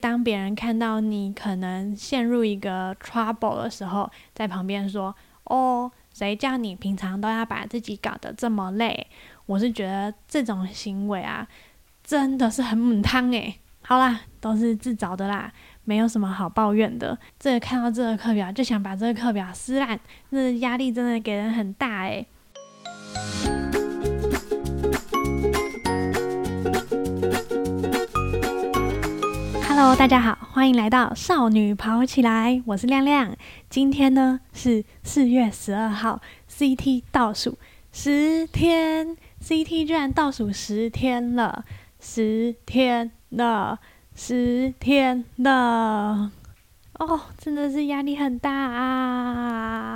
当别人看到你可能陷入一个 trouble 的时候，在旁边说：“哦，谁叫你平常都要把自己搞得这么累？”我是觉得这种行为啊，真的是很母汤诶。好啦，都是自找的啦，没有什么好抱怨的。这个看到这个课表就想把这个课表撕烂，那压力真的给人很大诶。Hello，大家好，欢迎来到少女跑起来，我是亮亮。今天呢是四月十二号，CT 倒数十天，CT 居然倒数十天了，十天了，十天了，哦，真的是压力很大啊！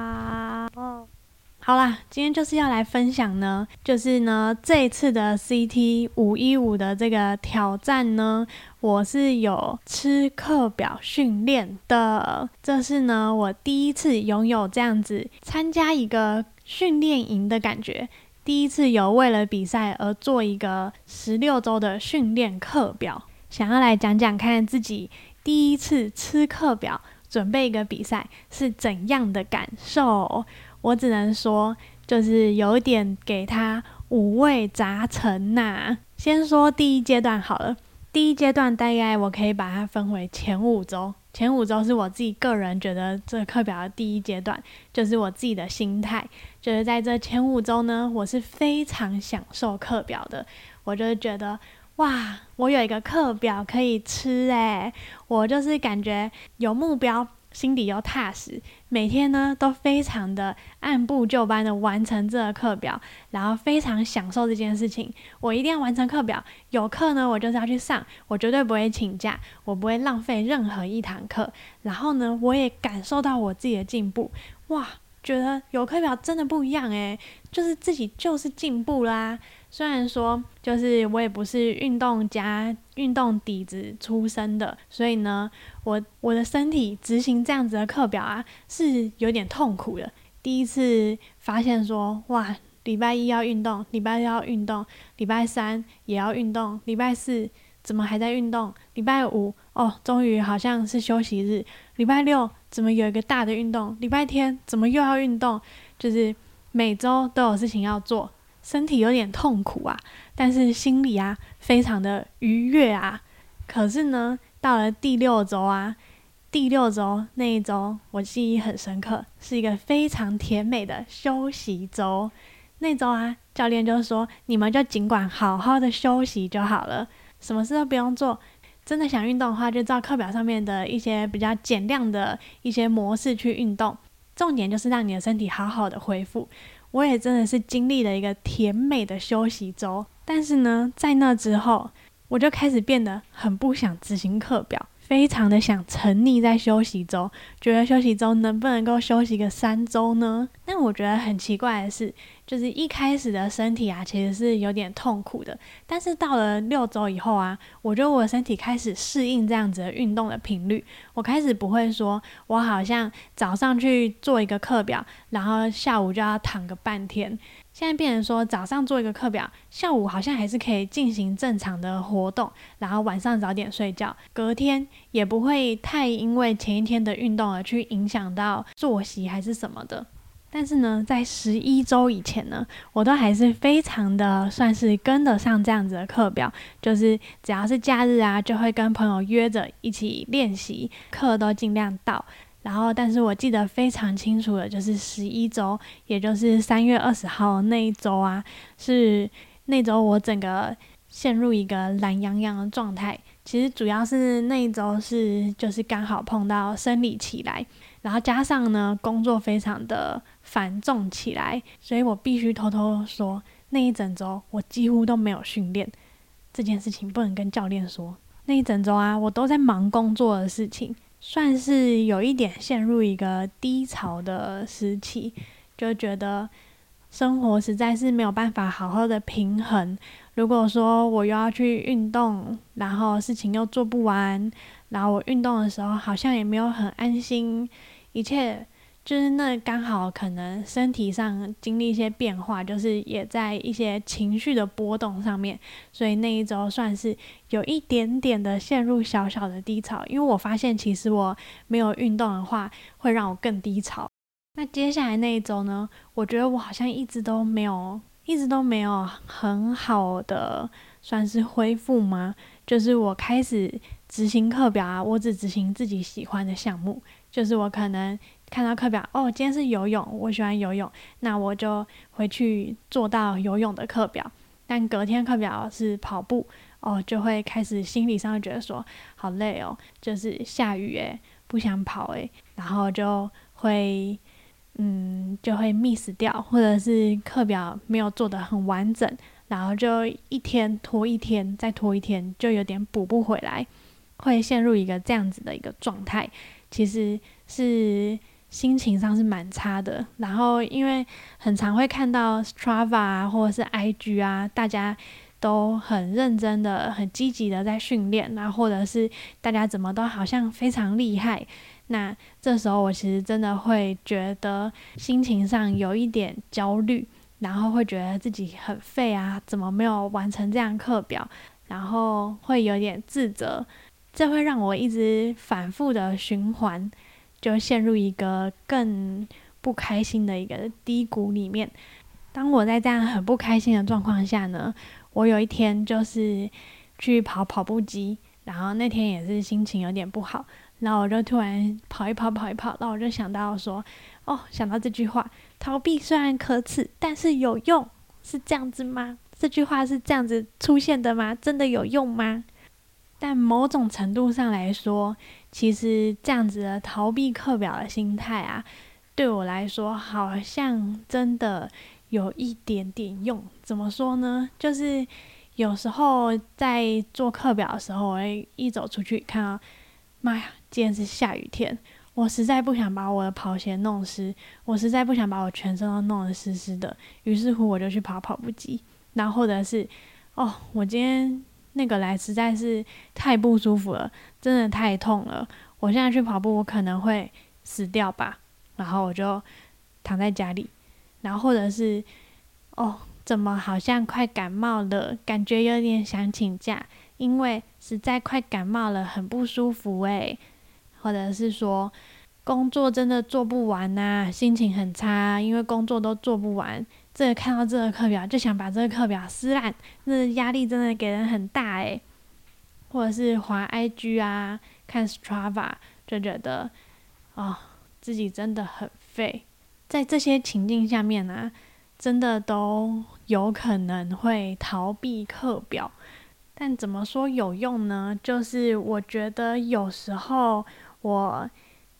好啦，今天就是要来分享呢，就是呢这一次的 CT 五一五的这个挑战呢，我是有吃课表训练的，这是呢我第一次拥有这样子参加一个训练营的感觉，第一次有为了比赛而做一个十六周的训练课表，想要来讲讲看自己第一次吃课表准备一个比赛是怎样的感受。我只能说，就是有点给他五味杂陈呐。先说第一阶段好了，第一阶段大概我可以把它分为前五周。前五周是我自己个人觉得这课表的第一阶段，就是我自己的心态，就是在这前五周呢，我是非常享受课表的。我就觉得，哇，我有一个课表可以吃诶，我就是感觉有目标。心底又踏实，每天呢都非常的按部就班的完成这个课表，然后非常享受这件事情。我一定要完成课表，有课呢我就是要去上，我绝对不会请假，我不会浪费任何一堂课。然后呢，我也感受到我自己的进步，哇，觉得有课表真的不一样诶，就是自己就是进步啦。虽然说，就是我也不是运动家、运动底子出身的，所以呢，我我的身体执行这样子的课表啊，是有点痛苦的。第一次发现说，哇，礼拜一要运动，礼拜二要运动，礼拜三也要运动，礼拜四怎么还在运动？礼拜五哦，终于好像是休息日。礼拜六怎么有一个大的运动？礼拜天怎么又要运动？就是每周都有事情要做。身体有点痛苦啊，但是心里啊非常的愉悦啊。可是呢，到了第六周啊，第六周那一周我记忆很深刻，是一个非常甜美的休息周。那周啊，教练就说：“你们就尽管好好的休息就好了，什么事都不用做。真的想运动的话，就照课表上面的一些比较减量的一些模式去运动。重点就是让你的身体好好的恢复。”我也真的是经历了一个甜美的休息周，但是呢，在那之后，我就开始变得很不想执行课表。非常的想沉溺在休息周，觉得休息周能不能够休息个三周呢？但我觉得很奇怪的是，就是一开始的身体啊，其实是有点痛苦的。但是到了六周以后啊，我觉得我身体开始适应这样子的运动的频率，我开始不会说，我好像早上去做一个课表，然后下午就要躺个半天。现在变成说，早上做一个课表，下午好像还是可以进行正常的活动，然后晚上早点睡觉，隔天也不会太因为前一天的运动而去影响到作息还是什么的。但是呢，在十一周以前呢，我都还是非常的算是跟得上这样子的课表，就是只要是假日啊，就会跟朋友约着一起练习，课都尽量到。然后，但是我记得非常清楚的，就是十一周，也就是三月二十号那一周啊，是那周我整个陷入一个懒洋洋的状态。其实主要是那一周是就是刚好碰到生理期来，然后加上呢工作非常的繁重起来，所以我必须偷偷说，那一整周我几乎都没有训练这件事情，不能跟教练说。那一整周啊，我都在忙工作的事情。算是有一点陷入一个低潮的时期，就觉得生活实在是没有办法好好的平衡。如果说我又要去运动，然后事情又做不完，然后我运动的时候好像也没有很安心，一切就是那刚好可能身体上经历一些变化，就是也在一些情绪的波动上面，所以那一周算是有一点点的陷入小小的低潮。因为我发现其实我没有运动的话，会让我更低潮。那接下来那一周呢，我觉得我好像一直都没有，一直都没有很好的算是恢复吗？就是我开始执行课表啊，我只执行自己喜欢的项目，就是我可能。看到课表哦，今天是游泳，我喜欢游泳，那我就回去做到游泳的课表。但隔天课表是跑步哦，就会开始心理上觉得说好累哦，就是下雨诶，不想跑诶，然后就会嗯就会 miss 掉，或者是课表没有做得很完整，然后就一天拖一天，再拖一天，就有点补不回来，会陷入一个这样子的一个状态，其实是。心情上是蛮差的，然后因为很常会看到 Strava 啊，或者是 IG 啊，大家都很认真的、很积极的在训练，然后或者是大家怎么都好像非常厉害，那这时候我其实真的会觉得心情上有一点焦虑，然后会觉得自己很废啊，怎么没有完成这样课表，然后会有点自责，这会让我一直反复的循环。就陷入一个更不开心的一个低谷里面。当我在这样很不开心的状况下呢，我有一天就是去跑跑步机，然后那天也是心情有点不好，然后我就突然跑一跑跑一跑，然后我就想到说，哦，想到这句话：逃避虽然可耻，但是有用，是这样子吗？这句话是这样子出现的吗？真的有用吗？但某种程度上来说，其实这样子的逃避课表的心态啊，对我来说好像真的有一点点用。怎么说呢？就是有时候在做课表的时候，我会一走出去看到，妈呀，今天是下雨天，我实在不想把我的跑鞋弄湿，我实在不想把我全身都弄得湿湿的。于是乎，我就去跑跑步机，然后或者是，哦，我今天。那个来实在是太不舒服了，真的太痛了。我现在去跑步，我可能会死掉吧。然后我就躺在家里，然后或者是哦，怎么好像快感冒了，感觉有点想请假，因为实在快感冒了，很不舒服诶。或者是说工作真的做不完呐，心情很差，因为工作都做不完。这看到这个课表就想把这个课表撕烂，那压力真的给人很大诶。或者是滑 IG 啊，看 Strava 就觉得，哦，自己真的很废。在这些情境下面呢，真的都有可能会逃避课表。但怎么说有用呢？就是我觉得有时候我。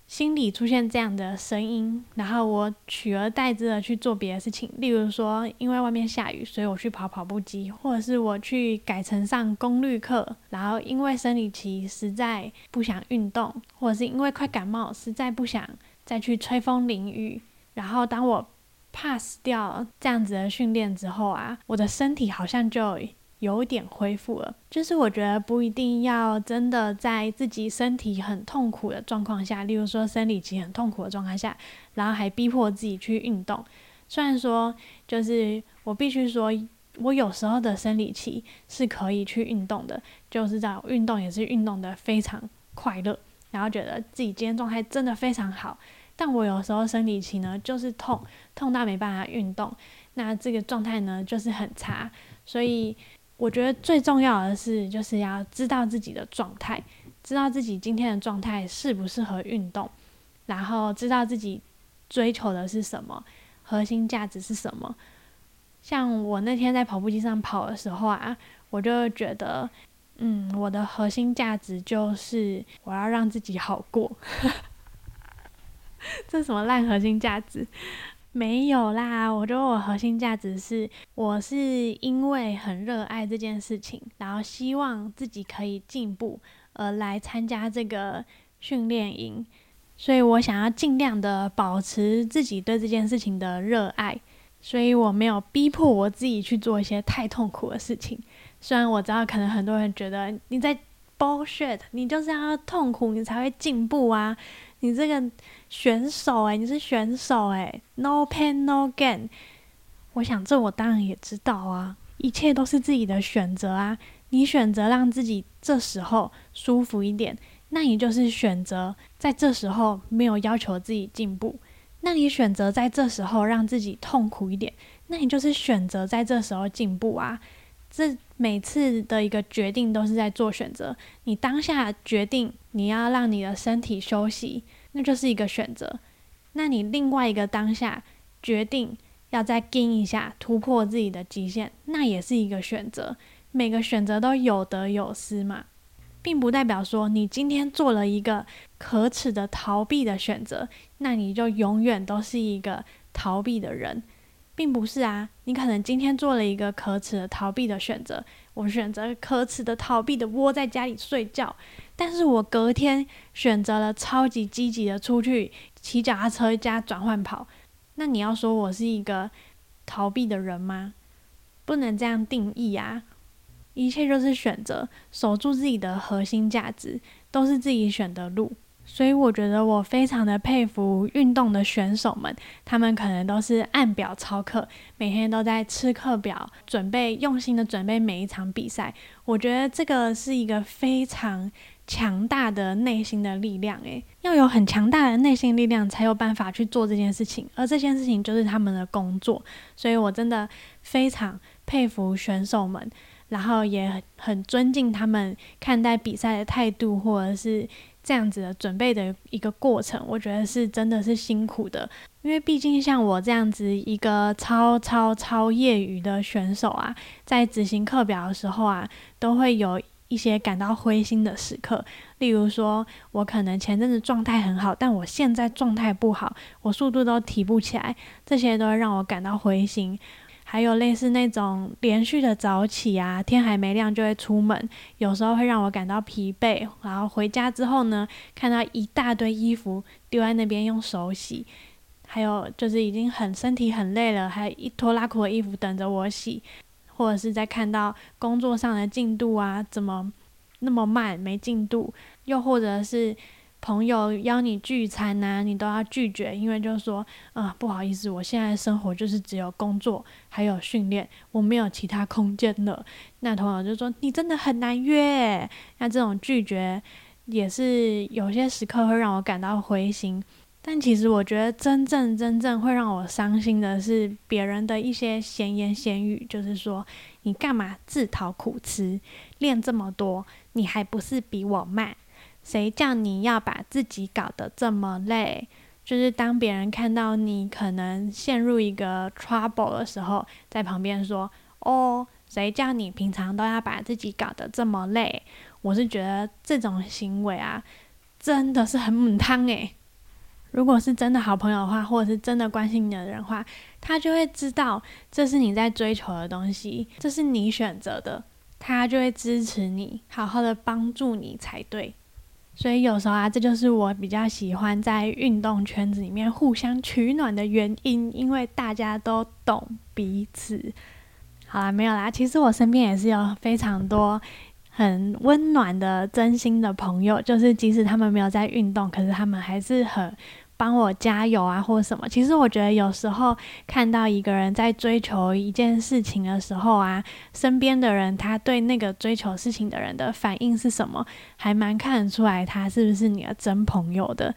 心里出现这样的声音，然后我取而代之的去做别的事情，例如说，因为外面下雨，所以我去跑跑步机，或者是我去改成上功率课，然后因为生理期实在不想运动，或者是因为快感冒，实在不想再去吹风淋雨，然后当我 pass 掉这样子的训练之后啊，我的身体好像就。有点恢复了，就是我觉得不一定要真的在自己身体很痛苦的状况下，例如说生理期很痛苦的状态下，然后还逼迫自己去运动。虽然说，就是我必须说，我有时候的生理期是可以去运动的，就是在运动也是运动的非常快乐，然后觉得自己今天状态真的非常好。但我有时候生理期呢，就是痛，痛到没办法运动，那这个状态呢就是很差，所以。我觉得最重要的是，就是要知道自己的状态，知道自己今天的状态适不适合运动，然后知道自己追求的是什么，核心价值是什么。像我那天在跑步机上跑的时候啊，我就觉得，嗯，我的核心价值就是我要让自己好过。这什么烂核心价值？没有啦，我觉得我核心价值是，我是因为很热爱这件事情，然后希望自己可以进步而来参加这个训练营，所以我想要尽量的保持自己对这件事情的热爱，所以我没有逼迫我自己去做一些太痛苦的事情。虽然我知道可能很多人觉得你在 bullshit，你就是要痛苦你才会进步啊。你这个选手诶，你是选手诶 n o pain no gain。我想这我当然也知道啊，一切都是自己的选择啊。你选择让自己这时候舒服一点，那你就是选择在这时候没有要求自己进步。那你选择在这时候让自己痛苦一点，那你就是选择在这时候进步啊。这每次的一个决定都是在做选择。你当下决定你要让你的身体休息，那就是一个选择。那你另外一个当下决定要再跟一下，突破自己的极限，那也是一个选择。每个选择都有得有失嘛，并不代表说你今天做了一个可耻的逃避的选择，那你就永远都是一个逃避的人，并不是啊。你可能今天做了一个可耻的逃避的选择，我选择可耻的逃避的窝在家里睡觉，但是我隔天选择了超级积极的出去骑脚踏车加转换跑，那你要说我是一个逃避的人吗？不能这样定义啊。一切就是选择，守住自己的核心价值，都是自己选的路。所以我觉得我非常的佩服运动的选手们，他们可能都是按表操课，每天都在吃课表，准备用心的准备每一场比赛。我觉得这个是一个非常强大的内心的力量，诶，要有很强大的内心力量，才有办法去做这件事情。而这件事情就是他们的工作，所以我真的非常佩服选手们。然后也很尊敬他们看待比赛的态度，或者是这样子的准备的一个过程，我觉得是真的是辛苦的。因为毕竟像我这样子一个超超超业余的选手啊，在执行课表的时候啊，都会有一些感到灰心的时刻。例如说，我可能前阵子状态很好，但我现在状态不好，我速度都提不起来，这些都会让我感到灰心。还有类似那种连续的早起啊，天还没亮就会出门，有时候会让我感到疲惫。然后回家之后呢，看到一大堆衣服丢在那边用手洗，还有就是已经很身体很累了，还一拖拉苦的衣服等着我洗，或者是在看到工作上的进度啊，怎么那么慢没进度，又或者是。朋友邀你聚餐呐，你都要拒绝，因为就是说，啊，不好意思，我现在生活就是只有工作还有训练，我没有其他空间了。那朋友就说你真的很难约，那这种拒绝也是有些时刻会让我感到灰心。但其实我觉得真正真正会让我伤心的是别人的一些闲言闲语，就是说你干嘛自讨苦吃，练这么多，你还不是比我慢？谁叫你要把自己搞得这么累？就是当别人看到你可能陷入一个 trouble 的时候，在旁边说：“哦，谁叫你平常都要把自己搞得这么累？”我是觉得这种行为啊，真的是很母汤诶。如果是真的好朋友的话，或者是真的关心你的人的话，他就会知道这是你在追求的东西，这是你选择的，他就会支持你，好好的帮助你才对。所以有时候啊，这就是我比较喜欢在运动圈子里面互相取暖的原因，因为大家都懂彼此。好啦，没有啦，其实我身边也是有非常多很温暖的真心的朋友，就是即使他们没有在运动，可是他们还是很。帮我加油啊，或什么？其实我觉得有时候看到一个人在追求一件事情的时候啊，身边的人他对那个追求事情的人的反应是什么，还蛮看得出来他是不是你的真朋友的。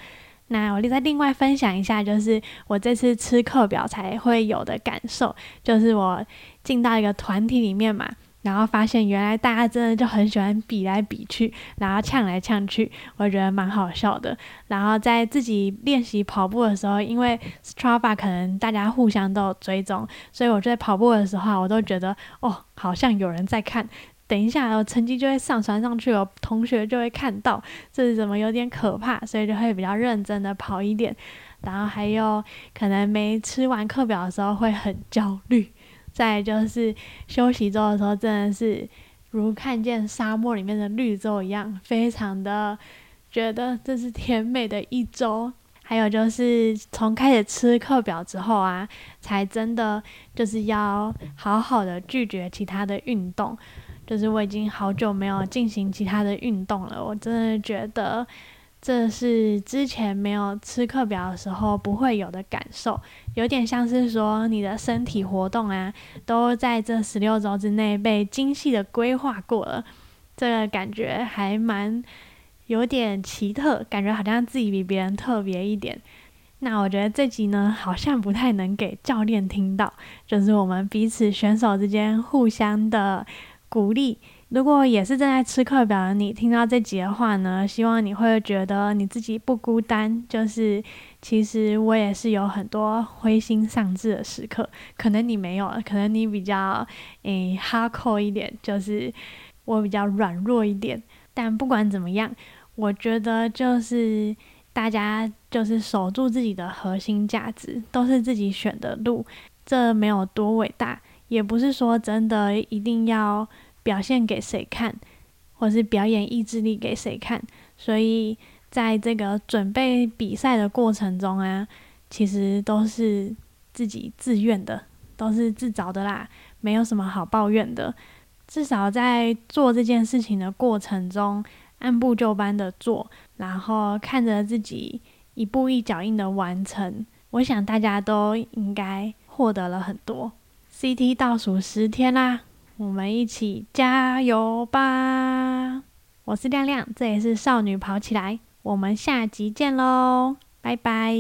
那我再另外分享一下，就是我这次吃课表才会有的感受，就是我进到一个团体里面嘛。然后发现原来大家真的就很喜欢比来比去，然后呛来呛去，我觉得蛮好笑的。然后在自己练习跑步的时候，因为 Strava 可能大家互相都有追踪，所以我在跑步的时候，我都觉得哦，好像有人在看。等一下，我成绩就会上传上去，我同学就会看到，这是怎么有点可怕，所以就会比较认真的跑一点。然后还有可能没吃完课表的时候会很焦虑。再就是休息周的时候，真的是如看见沙漠里面的绿洲一样，非常的觉得这是甜美的一周。还有就是从开始吃课表之后啊，才真的就是要好好的拒绝其他的运动。就是我已经好久没有进行其他的运动了，我真的觉得这是之前没有吃课表的时候不会有的感受，有点像是说你的身体活动啊，都在这十六周之内被精细的规划过了，这个感觉还蛮有点奇特，感觉好像自己比别人特别一点。那我觉得这集呢，好像不太能给教练听到，就是我们彼此选手之间互相的鼓励。如果也是正在吃课表的你听到这集的话呢，希望你会觉得你自己不孤单。就是其实我也是有很多灰心丧志的时刻，可能你没有，可能你比较诶哈扣一点，就是我比较软弱一点。但不管怎么样，我觉得就是大家就是守住自己的核心价值，都是自己选的路，这没有多伟大，也不是说真的一定要。表现给谁看，或是表演意志力给谁看？所以在这个准备比赛的过程中啊，其实都是自己自愿的，都是自找的啦，没有什么好抱怨的。至少在做这件事情的过程中，按部就班的做，然后看着自己一步一脚印的完成，我想大家都应该获得了很多。CT 倒数十天啦！我们一起加油吧！我是亮亮，这也是少女跑起来。我们下集见喽，拜拜。